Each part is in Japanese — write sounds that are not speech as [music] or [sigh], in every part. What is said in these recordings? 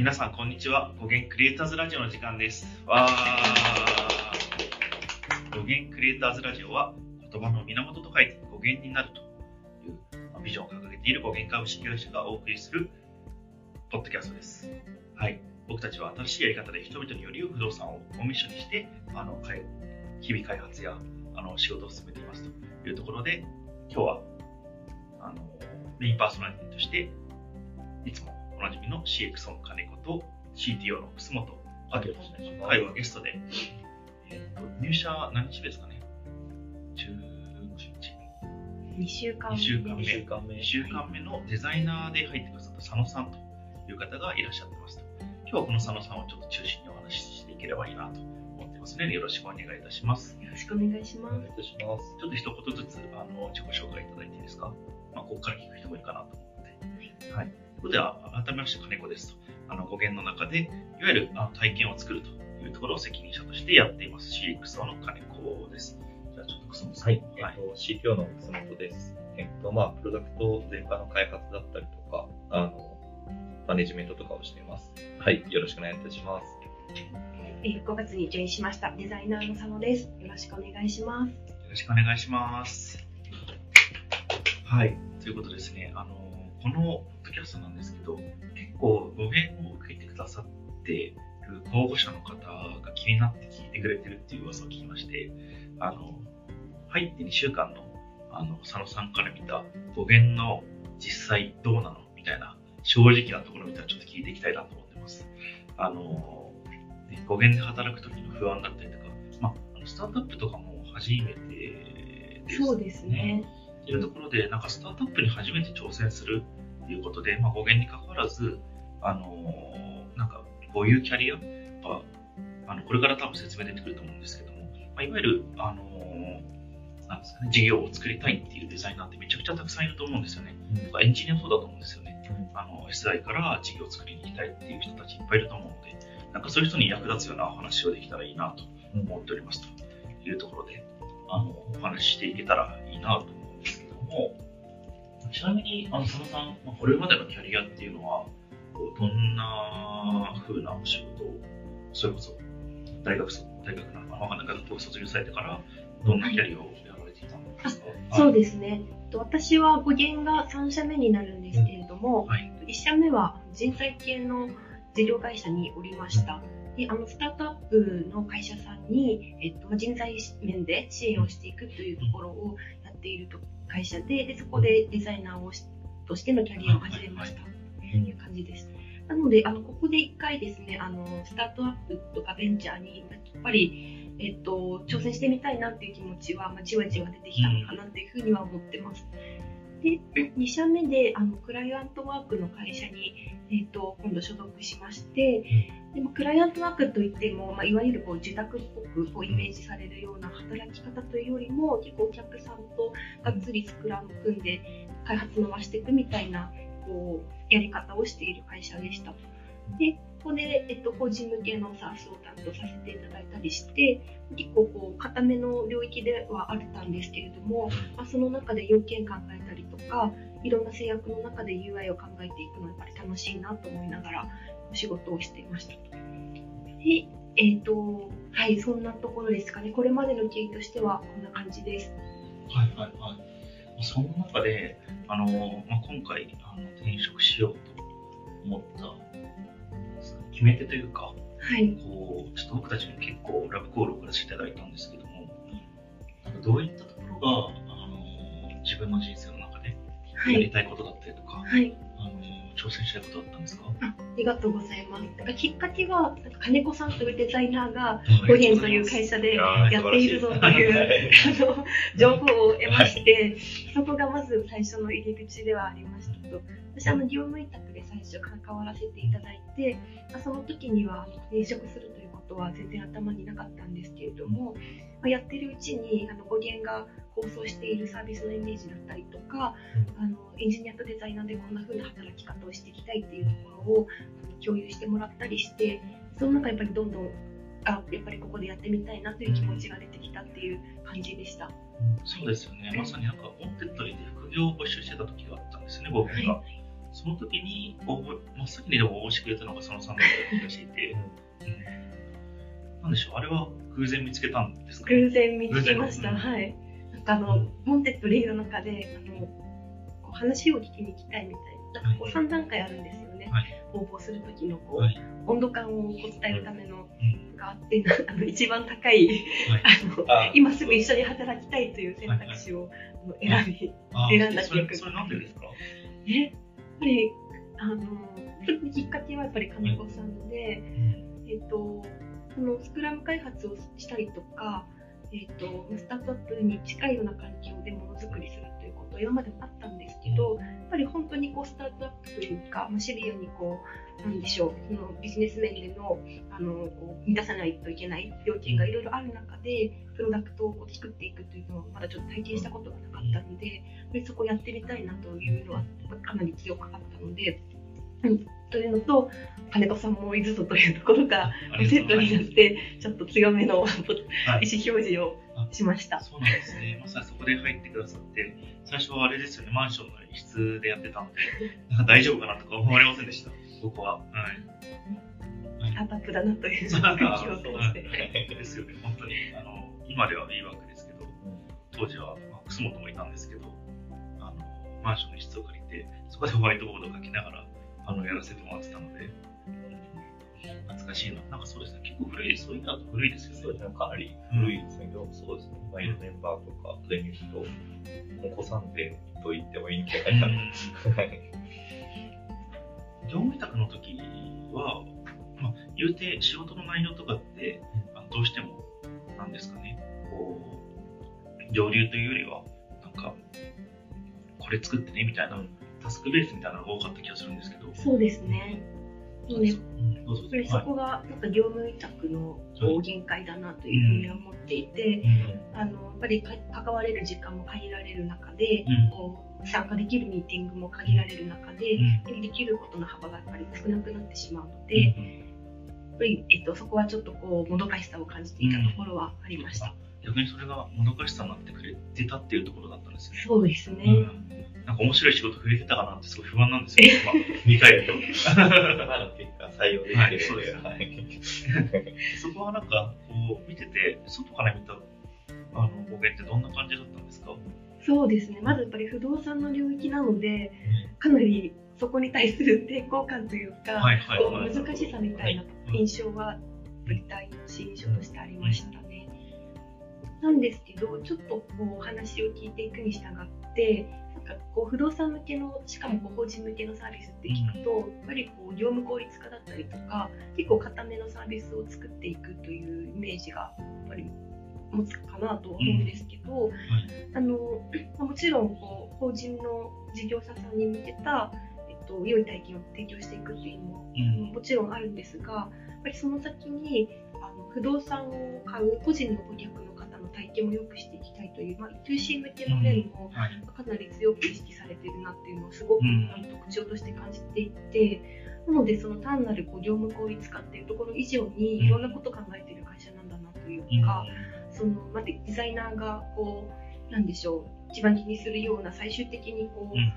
皆さんこんにちは。語源クリエイターズラジオの時間です。わー。語源クリエイターズラジオは言葉の源と書いて語源になるというビジョンを掲げている語源株式会社がお送りするポッドキャストです。はい。僕たちは新しいやり方で人々により不動産をおミッションにしてあの日々開発やあの仕事を進めていますというところで今日はあのメインパーソナリティとしていつもおなじみの CX の金子と CTO の楠本はい、よろしくお願いゲストで、えーと入社何日ですかね？2週間2週間目2週間目。2週間目のデザイナーで入ってくださった佐野さんという方がいらっしゃってますと。今日はこの佐野さんをちょっと中心にお話ししていければいいなと思ってますので、よろしくお願いいたします。よろしくお願いしますお願いいたします。ちょっと一言ずつあの自己紹介いただいていいですか、まあ、ここから聞く人もいるかなと思って。はい。それでは、改めまして金子ですと。あの語源の中で、いわゆるあの体験を作るというところを責任者としてやっています CXO の金子です。じゃあちょっと楠本さん。はい、えっと、CTO の楠本です。えっと、まあ、プロダクト全般の開発だったりとか、あの、マネジメントとかをしています。はい、よろしくお願いいたします。えー5月にジョインしましたデザイナーの佐野ですよろしくお願いしますよろしくお願いします。はい。ということですね、あの、このポッドキャストなんですけど、結構語源を受けてくださってる候補者の方が気になって聞いてくれてるっていう噂を聞きまして、あの、入って2週間の、あの、佐野さんから見た語源の実際どうなのみたいな、正直なところみたいなちょっと聞いていきたいなと思ってます。あの、語源で働く時の不安だったりとか、まあ、スタートアップとかも初めてですそうですねっていうところで、なんかスタートアップに初めて挑戦するということで、まあ、語源に関わらず、あのーなんか、こういうキャリアが、あの、これから多分説明出てくると思うんですけども、まあ、いわゆる、あのーなんですかね、事業を作りたいっていうデザイナーってめちゃくちゃたくさんいると思うんですよね。とかエンジニアもそうだと思うんですよね。あの、SI から事業を作りに行きたいっていう人たちいっぱいいると思うので、なんかそういう人に役立つようなお話をできたらいいなと思っておりますというところで、あの、お話ししていけたらいいなとも、ちなみに、あの、佐野さん、まあこれまでのキャリアっていうのは、どんな風なお仕事を、それこそ、大学卒、大学なのかなわかんないけど、学校を卒業されてから、どんなキャリアをやられていたんですか？そうですね。と私は語源が3社目になるんですけれども、はい。1社目は人材系の事業会社におりました。であのスタートアップの会社さんに、えっと、人材面で支援をしていくというところをやっていると会社ででそこでデザイナーをしとしてのキャリアを始めましたという感じです。なので、あのここで一回ですね、あのスタートアップとかベンチャーにやっぱり、えっと、挑戦してみたいなっていう気持ちは、まあ、じわじわ出てきたのかなっていうふうには思ってます。で、2社目であのクライアントワークの会社に、えっと、今度所属しまして、でもクライアントワークといっても、まあ、いわゆるこう受託っぽくこうイメージされるような働き方というよりも、結構お客さんとがっつりスクラム組んで開発回していくみたいなこうやり方をしている会社でした。で、ここで、えっと、法人向けの SARS を担当させていただいたりして、結構こう、固めの領域ではあったんですけれども、まあ、その中で要件考えたりとか、いろんな制約の中で UI を考えていくのはやっぱり楽しいなと思いながらお仕事をしていました。で、えっ、と、はい、そんなところですかね。これまでの経緯としてはこんな感じです。はいはいはい。その中で、あのまあ、今回あの転職しようと思った決め手というか、はい。こうちょっと僕たちも結構ラブコールを送らせていただいたんですけども、なんかどういったところが、あの自分の人生の中ではい。やりたいことだったりとか、はい。挑戦したいことだったんですか？ありがとうございます。なんかきっかけは、なんか金子さんというデザイナーが、語源という会社でやっているぞというあの情報を得まして、そこがまず最初の入り口ではありましたと。私、あの、業務委託で最初関わらせていただいて、まあその時には転職するということは全然頭になかったんですけれども、まあ、やってるうちにあの語源が構想しているサービスのイメージだったりとか、あのエンジニアとデザイナーでこんな風な働き方をしていきたいっていうところを共有してもらったりしてその中やっぱりどんどんあやっぱりここでやってみたいなという気持ちが出てきたっていう感じでした。そうですよね。まさになんか、ウォンテッドリーで副業を募集してた時があったんですよね、僕が。はいその時に応募、真っ先にでも応募してくれたのがそのさんだった気がしていて、[laughs] うん、なんでしょう、あれは偶然見つけたんですか、偶然見つけました。うんはい。あの、ウォンテッドリーの中で、あの、こう話を聞きに行きたいみたいな、なんかこう3段階あるんですよね。はい。応募する時のこう、はい。温度感をこう伝えるためのうんがあって、な [laughs] あの一番高い、はい。あの、あ今すぐ一緒に働きたいという選択肢をあの選び、あ選んだ記憶それなんでですか？えやっぱり、あの、きっかけはやっぱり金子さんで、えっ、と、そのスクラム開発をしたりとか、えっ、と、スタートアップに近いような環境でものづくりするということ、今までもあったんですけど、やっぱり本当にこう、スタートアップというか、まあ、シビアにこう、なんでしょう、そのビジネス面での、あの、こう満たさないといけない要件がいろいろある中で、プロダクトをこう作っていくというのをまだちょっと体験したことがなかったので、そこをやってみたいなというのはかなり強かったので、うん、というのと、金子さんもいるぞというところがセットになって、ちょっと強めの意思はい表示をしました。そうなんですね。まさにそこで入ってくださって、最初はあれですよね、マンションの一室でやってたので、[laughs] なんか大丈夫かなとか思われませんでした、僕は。はい。スタートアップだなという気を通して。はいですよね、本当に。あの、今ではいいわけですけど、当時は、まあ、楠本もいたんですけど、あの、マンションの一室を借りて、そこでホワイトボードを書きながら、あの、やらせてもらってたので、懐かしいな。なんかそうですね、結構古い、そういうのだと古いですよね。そうですね、かなり古いですね。でもそうですね、今いるメンバーとかで見ると、お子さんでと言ってもいいんじゃないかな。はい業務委託の時は、まあ、言うて仕事の内容とかって、あのどうしても、なんですかね、こう、上流というよりは、なんか、これ作ってねみたいな、タスクベースみたいなのが多かった気がするんですけど、そうですね。そうねそこがなんか業務委託の限界だなというふうには思っていて、あのやっぱりか関われる時間も限られる中で、うん。こう参加できるミーティングも限られる中で、うん。できることの幅がやっぱり少なくなってしまうので、うん。やっぱり、えっと、そこはちょっとこうもどかしさを感じていたところはありました。逆にそれがもどかしさになってくれてたっていうところだったんですね。そうですね。うんなんか面白い仕事触れてたかなってすごい不安なんですよ、[laughs] 今、見返 [laughs] ると。まだ結果採用できてるのはいそうですはい [laughs] そこはなんか、こう、見てて、外から見た、あの、語源ってどんな感じだったんですか？そうですね。まずやっぱり不動産の領域なので、かなりそこに対する抵抗感というか、はいはい。難しさみたいな印象は、舞台の印象としてありましたね。なんですけど、ちょっとこうお話を聞いていくに従って、なんかこう不動産向けの、しかもこう法人向けのサービスって聞くと、やっぱりこう業務効率化だったりとか、結構固めのサービスを作っていくというイメージがやっぱり持つかなとは思うんですけど、あのまあもちろんこう法人の事業者さんに向けた、えっと、良い体験を提供していくっていうのもうん。もちろんあるんですが、やっぱりその先にあの不動産を買う個人の顧客の体験も良くしていきたいという、まあ、2C 向けの面もはい。かなり強く意識されてるなっていうのをすごく、特徴として感じていて、なのでその単なるこう業務効率化っていうところ以上にいろんなことを考えている会社なんだなといううん。か、そのまあデザイナーがこうなんでしょう一番気にするような最終的にこう、うん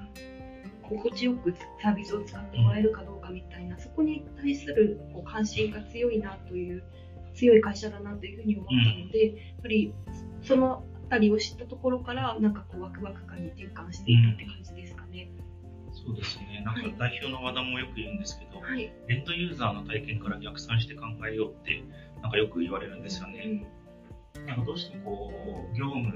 心地よくサービスを使ってもらえるかどうかみたいな、そこに対するこう関心が強いなという強い会社だなというふうに思ったので、やっぱりそのあたりを知ったところからなんかこうワクワク感に転換していったって感じですかね。そうですね。なんか代表の和田もよく言うんですけど、はい。エンドユーザーの体験から逆算して考えようって、なんかよく言われるんですよね。なんかどうしてもこう、業務、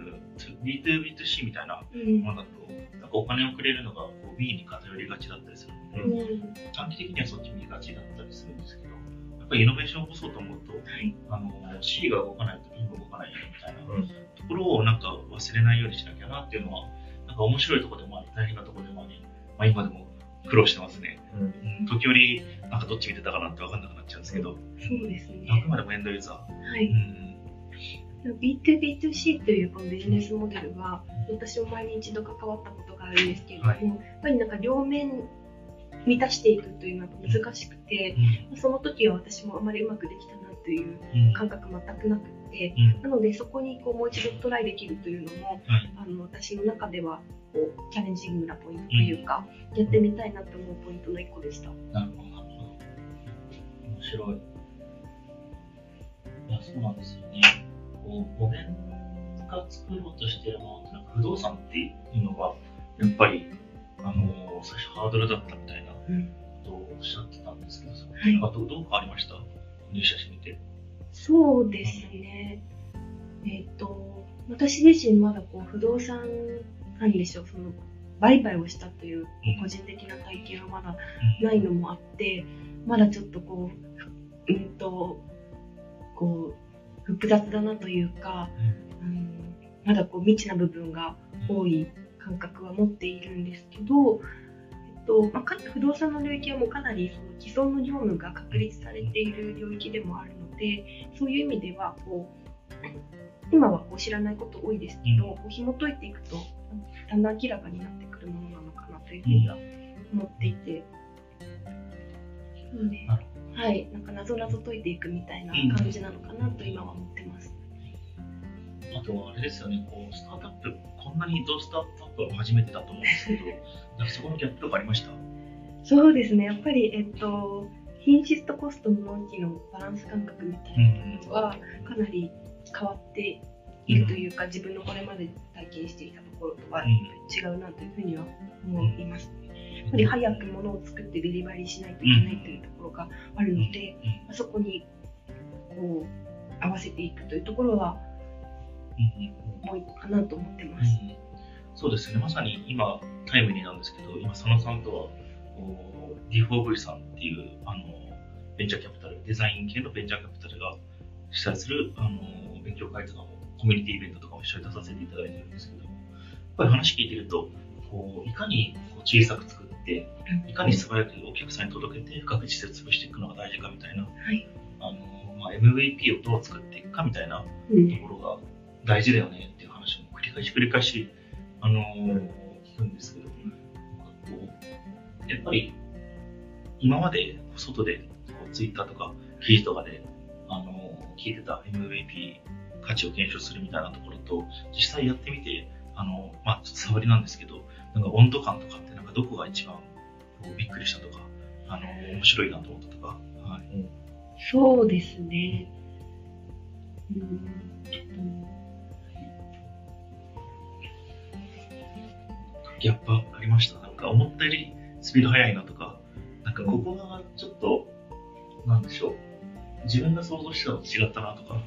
B2B2C みたいなうん。ものだと、なんかお金をくれるのがこう B に偏りがちだったりするので、うん。うん短期的にはそっち見がちだったりするんですけど、やっぱりイノベーションを起こそうと思うと、はい。あの C が動かないと B も動かないよみたいなうんところをなんか忘れないようにしなきゃなっていうのは、なんか面白いところでもあり、大変なところでもあり、まあ、今でも苦労してますね。うんうん時折、なんかどっち見てたかなって分かんなくなっちゃうんですけど、そうですね。あくまでもエンドユーザー。はい。うん。B2B2C というこのビジネスモデルは、私も前に一度関わったことがあるんですけれども、はいやっぱりなんか両面満たしていくというのは難しくて、その時は私もあまりうまくできたなといううん。感覚全くなくて、うんなのでそこにこうもう一度トライできるというのも、はい。あの私の中ではこうチャレンジングなポイントというか、やってみたいなと思うポイントの一個でした。なるほど。面白い。いや、そうなんですよね。こう、お弁が作ろうとしてるものって不動産っていうのが、やっぱり、あの最初ハードルだったみたいなことをおっしゃってたんですけど、はどうどう変わりました？入社してみて。そうですね。えっ、と、私自身まだこう不動産、なんでしょう、その、売買をしたという個人的な体験はまだないのもあって、まだちょっとこう、うんと、こう、複雑だなというか、うん、まだこう未知な部分が多い感覚は持っているんですけど、とまあ、か不動産の領域はもうかなりその既存の業務が確立されている領域でもあるのでそういう意味ではこう今はこう知らないこと多いですけど、こう紐解いていくとだんだん明らかになってくるものなのかなというふうには思っていて、なのでなるはい、なんか謎々解いていくみたいな感じなのかなと今は思ってます。あとはあれですよね、こう、スタートアップ、こんなにどうスタートアップは初めてだと思うんですけど、[laughs] なんかそこのギャップとかありました？そうですね、やっぱり、えっと、品質とコストの納期のバランス感覚みたいなのはかなり変わっているというか、自分のこれまで体験していたところとはうん。違うなというふうには思います。やっぱり早く物を作ってデリバリーしないといけないというところがあるので、うん。そこにこう合わせていくというところはうんうんもう一個かなと思ってます。うん。そうですね、まさに今、タイムリーなんですけど、今、佐野さんとは、こう D4V さんっていうあのベンチャーキャピタル、デザイン系のベンチャーキャピタルが主催するあの勉強会とかも、コミュニティイベントとかも一緒に出させていただいてるんですけど、やっぱり話聞いてると、こういかにこう小さく作って、いかに素早くお客さんに届けて、深く実践していくのが大事かみたいな、はい。あのまあ、MVP をどう作っていくかみたいなうん。ところが大事だよねっていう話も繰り返し繰り返し、あのー聞くんですけど、やっぱり今まで外でこうツイッターとか記事とかで、あのー聞いてた MVP 価値を検証するみたいなところと実際やってみて、あのーまあ、ちょっと触りなんですけどなんか温度感とかってなんかどこが一番こうびっくりしたとか、あのー面白いなと思ったとか、はい、そうですね。うんギャップありました？なんか思ったよりスピード速いなとか、なんかここがちょっと、なんでしょう？自分が想像してたのと違ったなとか。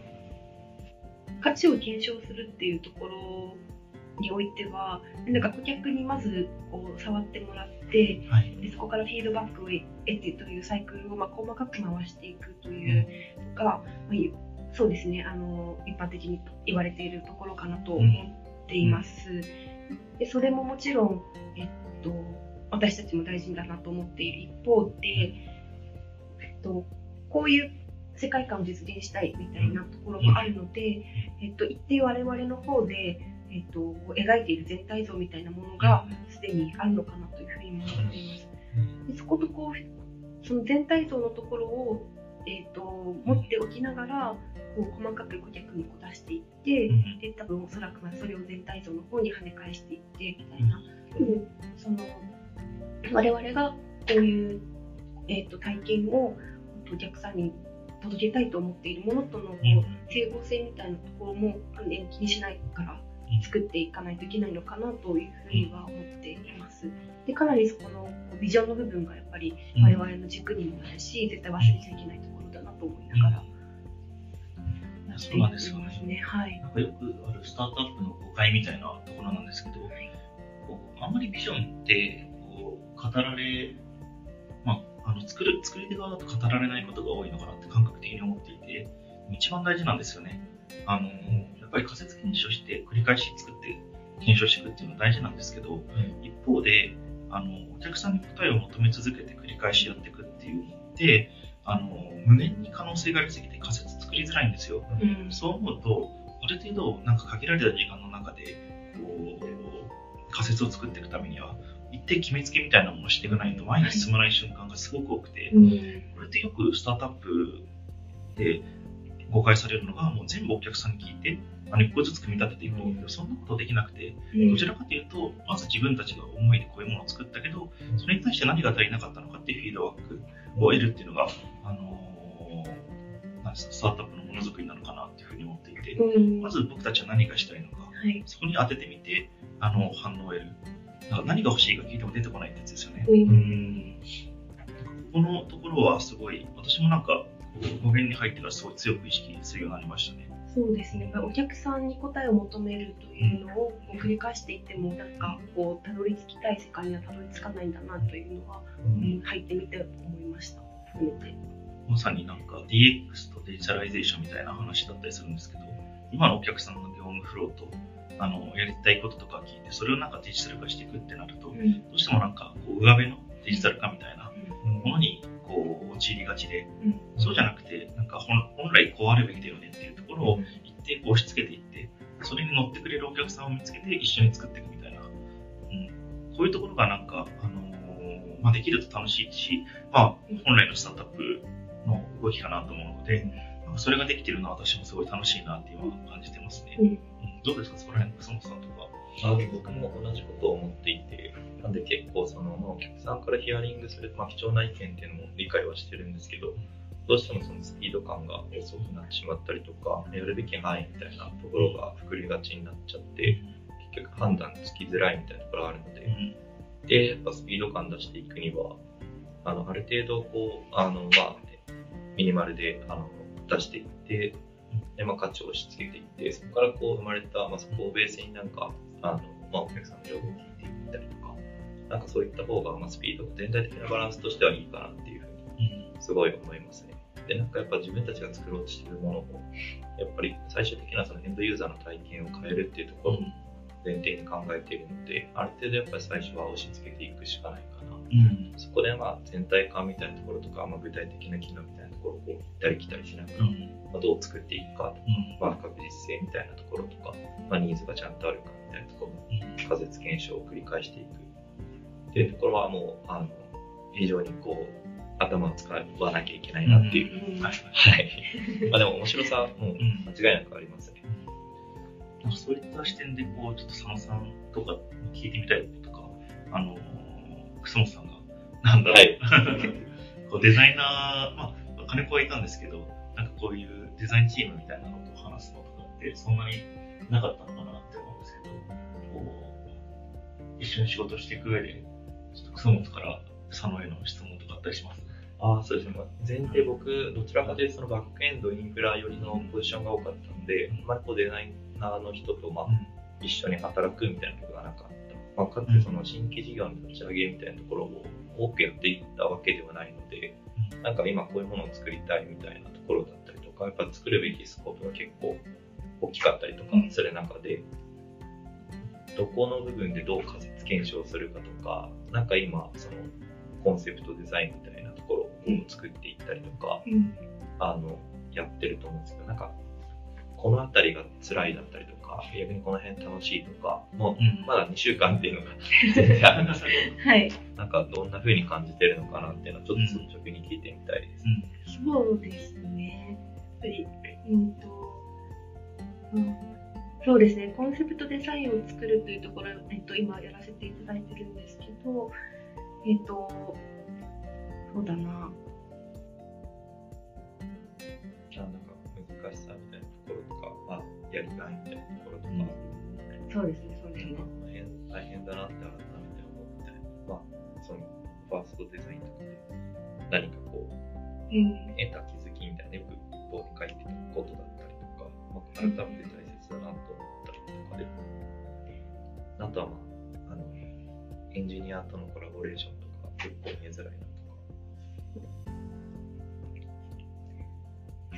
価値を検証するっていうところにおいては、なんか顧客にまずこう触ってもらって、はい。でそこからフィードバックを得てというサイクルをまあ細かく回していくというのが、まあいそうですねあの一般的に言われているところかなと思っています。でそれももちろん、えっと、私たちも大事だなと思っている一方で、えっと、こういう世界観を実現したいみたいなところもあるので、えっと、一定我々の方で、えっと、描いている全体像みたいなものがすでにあるのかなというふうにも思っています。でそことこうその全体像のところを、えー、と持っておきながらこう細かく顧客にこう出していって、うんで多分おそらくまあそれを全体像の方に跳ね返していってみたいな、うんその我々がこういう、えー、と体験をお客さんに届けたいと思っているものとの整合性みたいなところもあの気にしないから作っていかないといけないのかなというふうには思っています。でかなりそこのビジョンの部分がやっぱりうん。我々の軸にもなるし、絶対忘れちゃいけないところだなと思いながらやってそうなんですね。ね。はい。なんかよくあるスタートアップの誤解みたいなところなんですけど、こうあんまりビジョンってこう語られ、まあ、あの作る作り手側だと語られないことが多いのかなって感覚的に思っていて、一番大事なんですよね。あのやっぱり仮説検証して繰り返し作って検証していくっていうのは大事なんですけど、一方であのお客さんに答えを求め続けて繰り返しやっていくっていうのってあの無限に可能性がありすぎて仮説作りづらいんですよ。うん。そう思うと、ある程度、なんか限られた時間の中で、こう、仮説を作っていくためには、一定決めつけみたいなものをしていかないと前に進まない瞬間がすごく多くて、うん。これってよくスタートアップで誤解されるのが、もう全部お客さんに聞いて、あの一個ずつ組み立てていくんだけど、そんなことできなくて、うん。どちらかというと、まず自分たちが思いでこういうものを作ったけど、それに対して何が足りなかったのかっていうフィードバックを得るっていうのが、あのスタートアップのものづくりなのかなっていうふうに思っていて、うんまず僕たちは何がしたいのか、はい。そこに当ててみて、あの、反応を得る。だから何が欲しいか聞いても出てこないってやつですよね。う。うんん。このところはすごい、私もなんか、語源に入ってからすごい強く意識するようになりましたね。そうですね。お客さんに答えを求めるというのを繰り返していっても、なんかこうたどり着きたい世界にはたどり着かないんだなというのは、うん、入ってみて思いました。含めて。まさになんか DX とデジタライゼーションみたいな話だったりするんですけど、今のお客さんの業務フローと、あの、やりたいこととか聞いて、それをなんかデジタル化していくってなると、どうしてもなんか、こう、上辺のデジタル化みたいなうん。ものに、こう、陥りがちで、うん。そうじゃなくて、なんか本本来こうあるべきだよねっていうところを一定こう押し付けていって、それに乗ってくれるお客さんを見つけて一緒に作っていくみたいな、うん、こういうところがなんか、あのーまあ、できると楽しいし、まあ、本来のスタートアップの動きかなと思うので、なんかそれができてるのは私もすごい楽しいなって今感じてますね。うんうんどうですかそこら辺、楠本さんとか。あ僕も同じことを思っていて、なんで結構その、まあ、お客さんからヒアリングする、まあ、貴重な意見っていうのも理解はしてるんですけど、どうしてもそのスピード感が遅くなってしまったりとか、やるべき範囲みたいなところが膨れがちになっちゃって、結局判断つきづらいみたいなところがあるので、うんで、やっぱスピード感出していくには、あの、ある程度、こう、あの、まあ、ミニマルで、あの、出していって、で、まあ、価値を押し付けていって、そこからこう生まれた、まあ、そこをベースになんか、あの、まあ、お客さんの情報を聞いていったりとか、なんかそういった方が、まあ、スピード、全体的なバランスとしてはいいかなっていうふうに、うんすごい思いますね。で、なんかやっぱ自分たちが作ろうとしているものも、やっぱり最終的なそのエンドユーザーの体験を変えるっていうところを前提に考えているので、ある程度やっぱり最初は押し付けていくしかないかな。うん。そこでまあ全体感みたいなところとか、まあ、具体的な機能みたいなところをこう行ったり来たりしながら、うん。まあ、どう作っていくかとか、うん。まあ、確実性みたいなところとか、まあ、ニーズがちゃんとあるかみたいなところの仮説検証を繰り返していくっていうところはもうあの非常にこう頭を使わなきゃいけないなっていう、うん。はい。はい。[laughs] まあでも面白さはもううん間違いなくありますね。なんかそういった視点で、こう、ちょっと佐野さんとかに聞いてみたいこととか、あのー、楠本さんが、なんだろう、はい [laughs] こうデザイナー、まあ、金子はいたんですけど、なんかこういうデザインチームみたいなのと話すのとかって、そんなになかったのかなって思うんですけど、こう、一緒に仕事していく上で、ちょっと楠本から佐野への質問とかあったりします？ああ、そうですね。まあ前提僕、どちらかというとそのバックエンド、インフラ寄りのポジションが多かったので、あまりこうデザイナーの人と、まあ、一緒に働くみたいなことがなかった。まあ、かつその新規事業の立ち上げみたいなところを多くやっていったわけではないので、なんか今こういうものを作りたいみたいなところだったりとか、やっぱ作るべきスコープが結構大きかったりとかする中で、どこの部分でどう仮説検証するかとか、なんか今、そのコンセプトデザインみたいなところを作っていったりとか、うん。あの、やってると思うんですけど、なんか、このあたりが辛いだったりとか、逆にこの辺楽しいとか、もうんうまだ2週間っていうのが全 [laughs] 然あるんですけはい。ど、なんかどんな風に感じてるのかなっていうのをちょっと率直に聞いてみたいです。そうですね。やっぱり、うんと、うん、そうですね。コンセプトデザインを作るというところ、えっと、今やらせていただいてるんですけど、えっと、そうだな。じゃあなんか難しさやりがいみたいなところとか、そうですね、そうですね。大変だなって改めて思うみたいな、まあ、そのファーストデザインとかで何かこう、うん。得た気づきみたいな、よくボードに書いてたことだったりとか、まあ、改めて大切だなと思ったりとかで、あとはまあ、あの、エンジニアとのコラボレーションとか結構見えづらいなとか、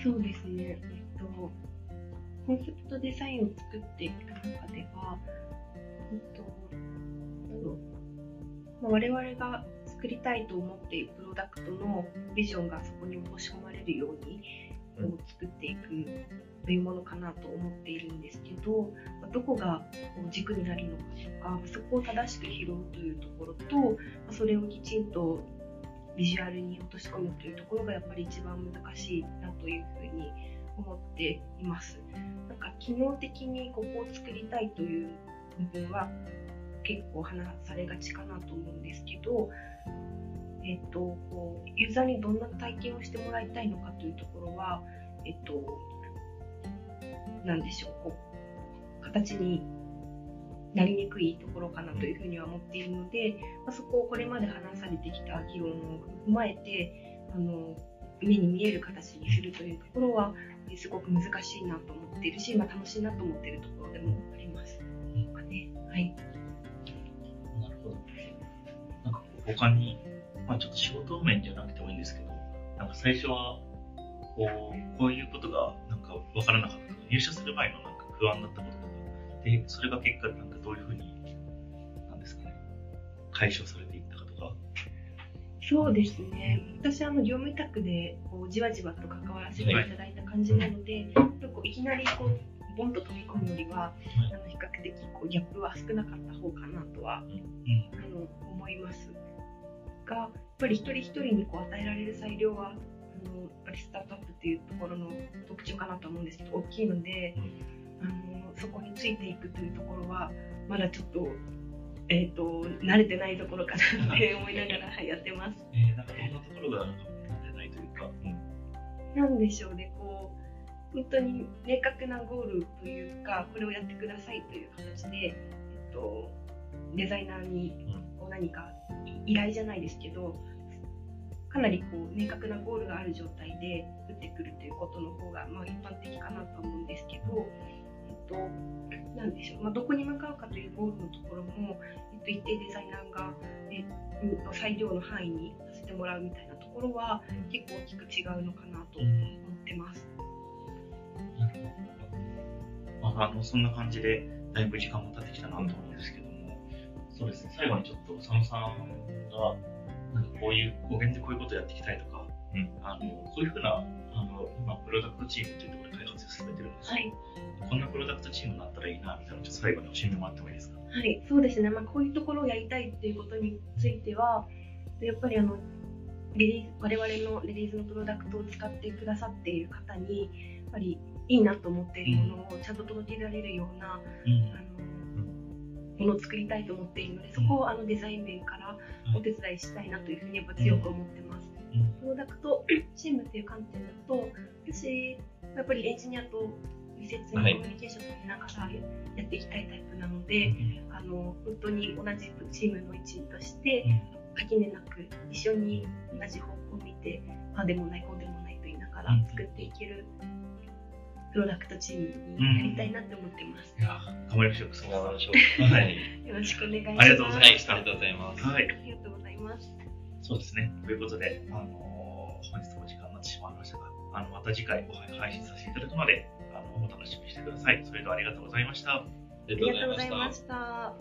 そうですセプトデザインを作っていく中では、えっと、まあ我々が作りたいと思っているプロダクトのビジョンがそこに落とし込まれるように、作っていくというものかなと思っているんですけど、まあどこがこう軸になるのかとか、そこを正しく拾うというところと、まあそれをきちんとビジュアルに落とし込むというところがやっぱり一番難しいなというふうに思っています。なんか機能的にここを作りたいという部分は結構話されがちかなと思うんですけど、えっと、こうユーザーにどんな体験をしてもらいたいのかというところは、えっと、なんでしょう、こう形になりにくいところかなというふうには思っているので、まあ、そこをこれまで話されてきた議論を踏まえて、あの目に見える形にするというところは、えすごく難しいなと思っているし、まあ、楽しいなと思っているところでもあります。かねはい、なるほど。なんかこう他に、まあちょっと仕事面じゃなくてもいいんですけど、なんか最初は、こう、こういうことがなんかわからなかったとか、入社する前のなんか不安だったこととか、で、それが結果なんかどういうふうに、なんですかね、解消されていったかとか。そうですね。私、あの、業務委託で、こう、じわじわと関わらせていただいた感じなので、こういきなり、こう、ボンと飛び込むよりは、あの、比較的、こう、ギャップは少なかった方かなとは、うん。あの、思います。が、やっぱり一人一人にこう、与えられる裁量は、あの、やっぱりスタートアップっていうところの特徴かなと思うんですけど、大きいので、あの、そこについていくというところは、まだちょっと、えっ、と、慣れてないところかなって思いながらはいやってます。えー、なんかどんなところがなんかないというか、うん。なんでしょうね、こう、本当に明確なゴールというか、これをやってくださいという形で、えっと、デザイナーにこう何か依頼じゃないですけど、かなりこう明確なゴールがある状態で打ってくるということの方が、まあ、一般的かなと思うんですけど、えっと、なんでしょう、まあ、どこに向かうかというゴールのところも、えっと、一定デザイナーが、えの裁量の範囲にさせてもらうみたいなところは結構大きく違うのかなと思ってます。なるほど。まあ、あの、そんな感じで、だいぶ時間も経ってきたなと思うんですけども、そうですね、最後にちょっと佐野さんが、なんかこういう、こう現在こういうことをやっていきたいとか、うん。あの、こういうふうな、あの、今、プロダクトチームというところで開発を進めてるんですけど、はい。こんなプロダクトチームになったらいいな、みたいなのをちょっと最後に教えてもらってもいいですか？はい、そうですね、まあ、こういうところをやりたいっていうことについては、やっぱりあのレディー我々のレディーズのプロダクトを使ってくださっている方に、やっぱりいいなと思っているものをちゃんと届けられるような、うん。あのものを作りたいと思っているので、そこをあのデザイン面からお手伝いしたいなというふうにやっぱ強く思ってます。うん。プロダクトチームっていう観点だと、私、やっぱりエンジニアと密接にコミュニケーションを取りながらやっていきたいタイプなので、あの本当に同じチームの一員として、垣根なく一緒に同じ方向を見て、ああでもない、こうでもないと言いながら作っていけるプロダクトチームになりたいなって思ってます。いやー頑張りましょう、佐野さん。頑張りましょうはい。よろしくお願いします。ありがとうございはい、ましたありがとうございます。はい。ありがとうございます。そうですね。ということで、あのー本日も時間になってしまいましたが、あの、また次回お配信させていただくので、あの、お楽しみにしてください。それではありがとうございました。ありがとうございました。